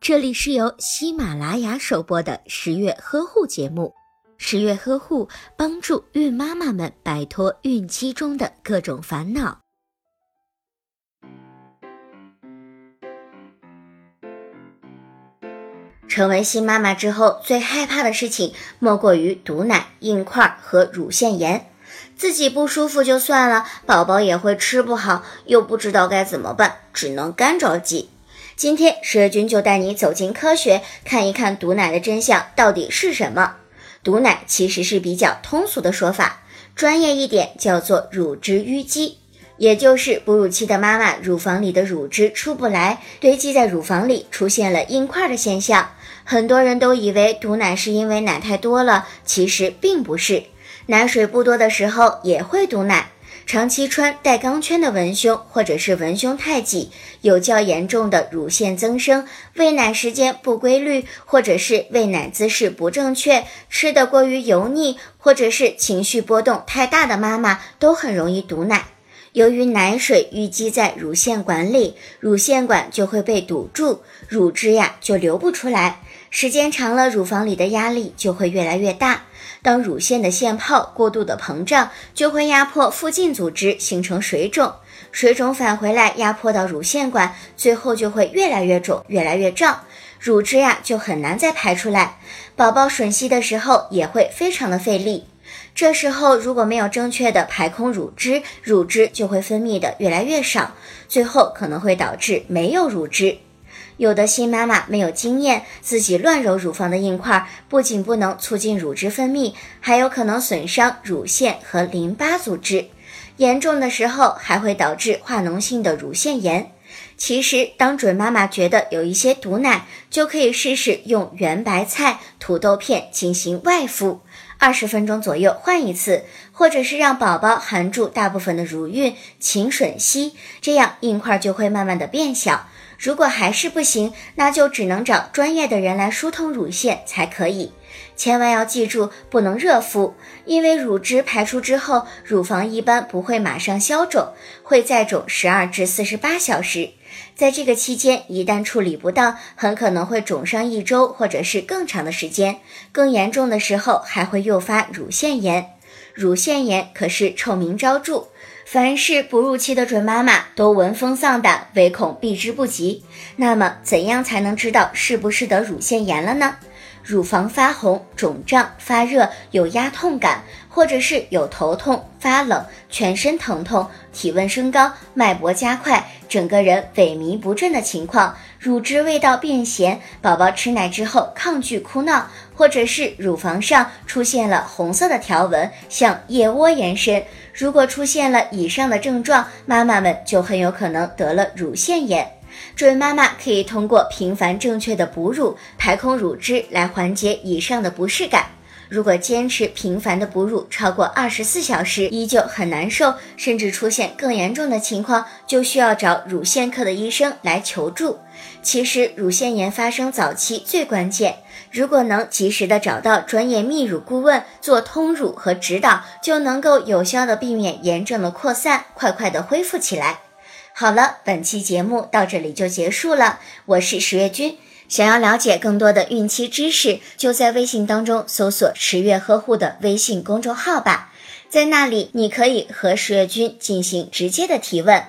这里是由喜马拉雅首播的十月呵护节目。十月呵护帮助孕妈妈们摆脱孕期中的各种烦恼。成为新妈妈之后，最害怕的事情莫过于堵奶、硬块和乳腺炎。自己不舒服就算了，宝宝也会吃不好，又不知道该怎么办，只能干着急。今天十月君就带你走进科学，看一看堵奶的真相到底是什么。堵奶其实是比较通俗的说法，专业一点叫做乳汁淤积，也就是哺乳期的妈妈乳房里的乳汁出不来，堆积在乳房里，出现了硬块的现象。很多人都以为堵奶是因为奶太多了，其实并不是。奶水不多的时候也会堵奶。长期穿带钢圈的文胸，或者是文胸太挤，有较严重的乳腺增生，喂奶时间不规律，或者是喂奶姿势不正确，吃的过于油腻，或者是情绪波动太大的妈妈，都很容易堵奶。由于奶水淤积在乳腺管里，乳腺管就会被堵住，乳汁呀就流不出来。时间长了，乳房里的压力就会越来越大。当乳腺的腺泡过度的膨胀，就会压迫附近组织，形成水肿。水肿返回来压迫到乳腺管，最后就会越来越肿，越来越胀。乳汁呀就很难再排出来。宝宝吮吸的时候也会非常的费力。这时候如果没有正确的排空乳汁，乳汁就会分泌的越来越少，最后可能会导致没有乳汁。有的新妈妈没有经验，自己乱揉乳房的硬块，不仅不能促进乳汁分泌，还有可能损伤乳腺和淋巴组织，严重的时候还会导致化脓性的乳腺炎。其实，当准妈妈觉得有一些堵奶，就可以试试用圆白菜、土豆片进行外敷，二十分钟左右换一次，或者是让宝宝含住大部分的乳晕，勤吮吸，这样硬块就会慢慢的变小。如果还是不行，那就只能找专业的人来疏通乳腺才可以。千万要记住，不能热敷，因为乳汁排出之后，乳房一般不会马上消肿，会再肿十二至四十八小时。在这个期间，一旦处理不当，很可能会肿上一周或者是更长的时间。更严重的时候，还会诱发乳腺炎。乳腺炎可是臭名昭著。凡是哺乳期的准妈妈都闻风丧胆，唯恐避之不及。那么，怎样才能知道是不是得乳腺炎了呢？乳房发红、肿胀、发热、有压痛感，或者是有头痛、发冷、全身疼痛、体温升高、脉搏加快、整个人萎靡不振的情况，乳汁味道变咸，宝宝吃奶之后抗拒哭闹，或者是乳房上出现了红色的条纹，向腋窝延伸。如果出现了以上的症状，妈妈们就很有可能得了乳腺炎。准妈妈可以通过频繁正确的哺乳、排空乳汁来缓解以上的不适感。如果坚持频繁的哺乳超过二十四小时，依旧很难受，甚至出现更严重的情况，就需要找乳腺科的医生来求助。其实乳腺炎发生早期最关键，如果能及时的找到专业泌乳顾问做通乳和指导，就能够有效的避免炎症的扩散，快快的恢复起来。好了，本期节目到这里就结束了。我是十月君，想要了解更多的孕期知识，就在微信当中搜索“十月呵护”的微信公众号吧，在那里你可以和十月君进行直接的提问。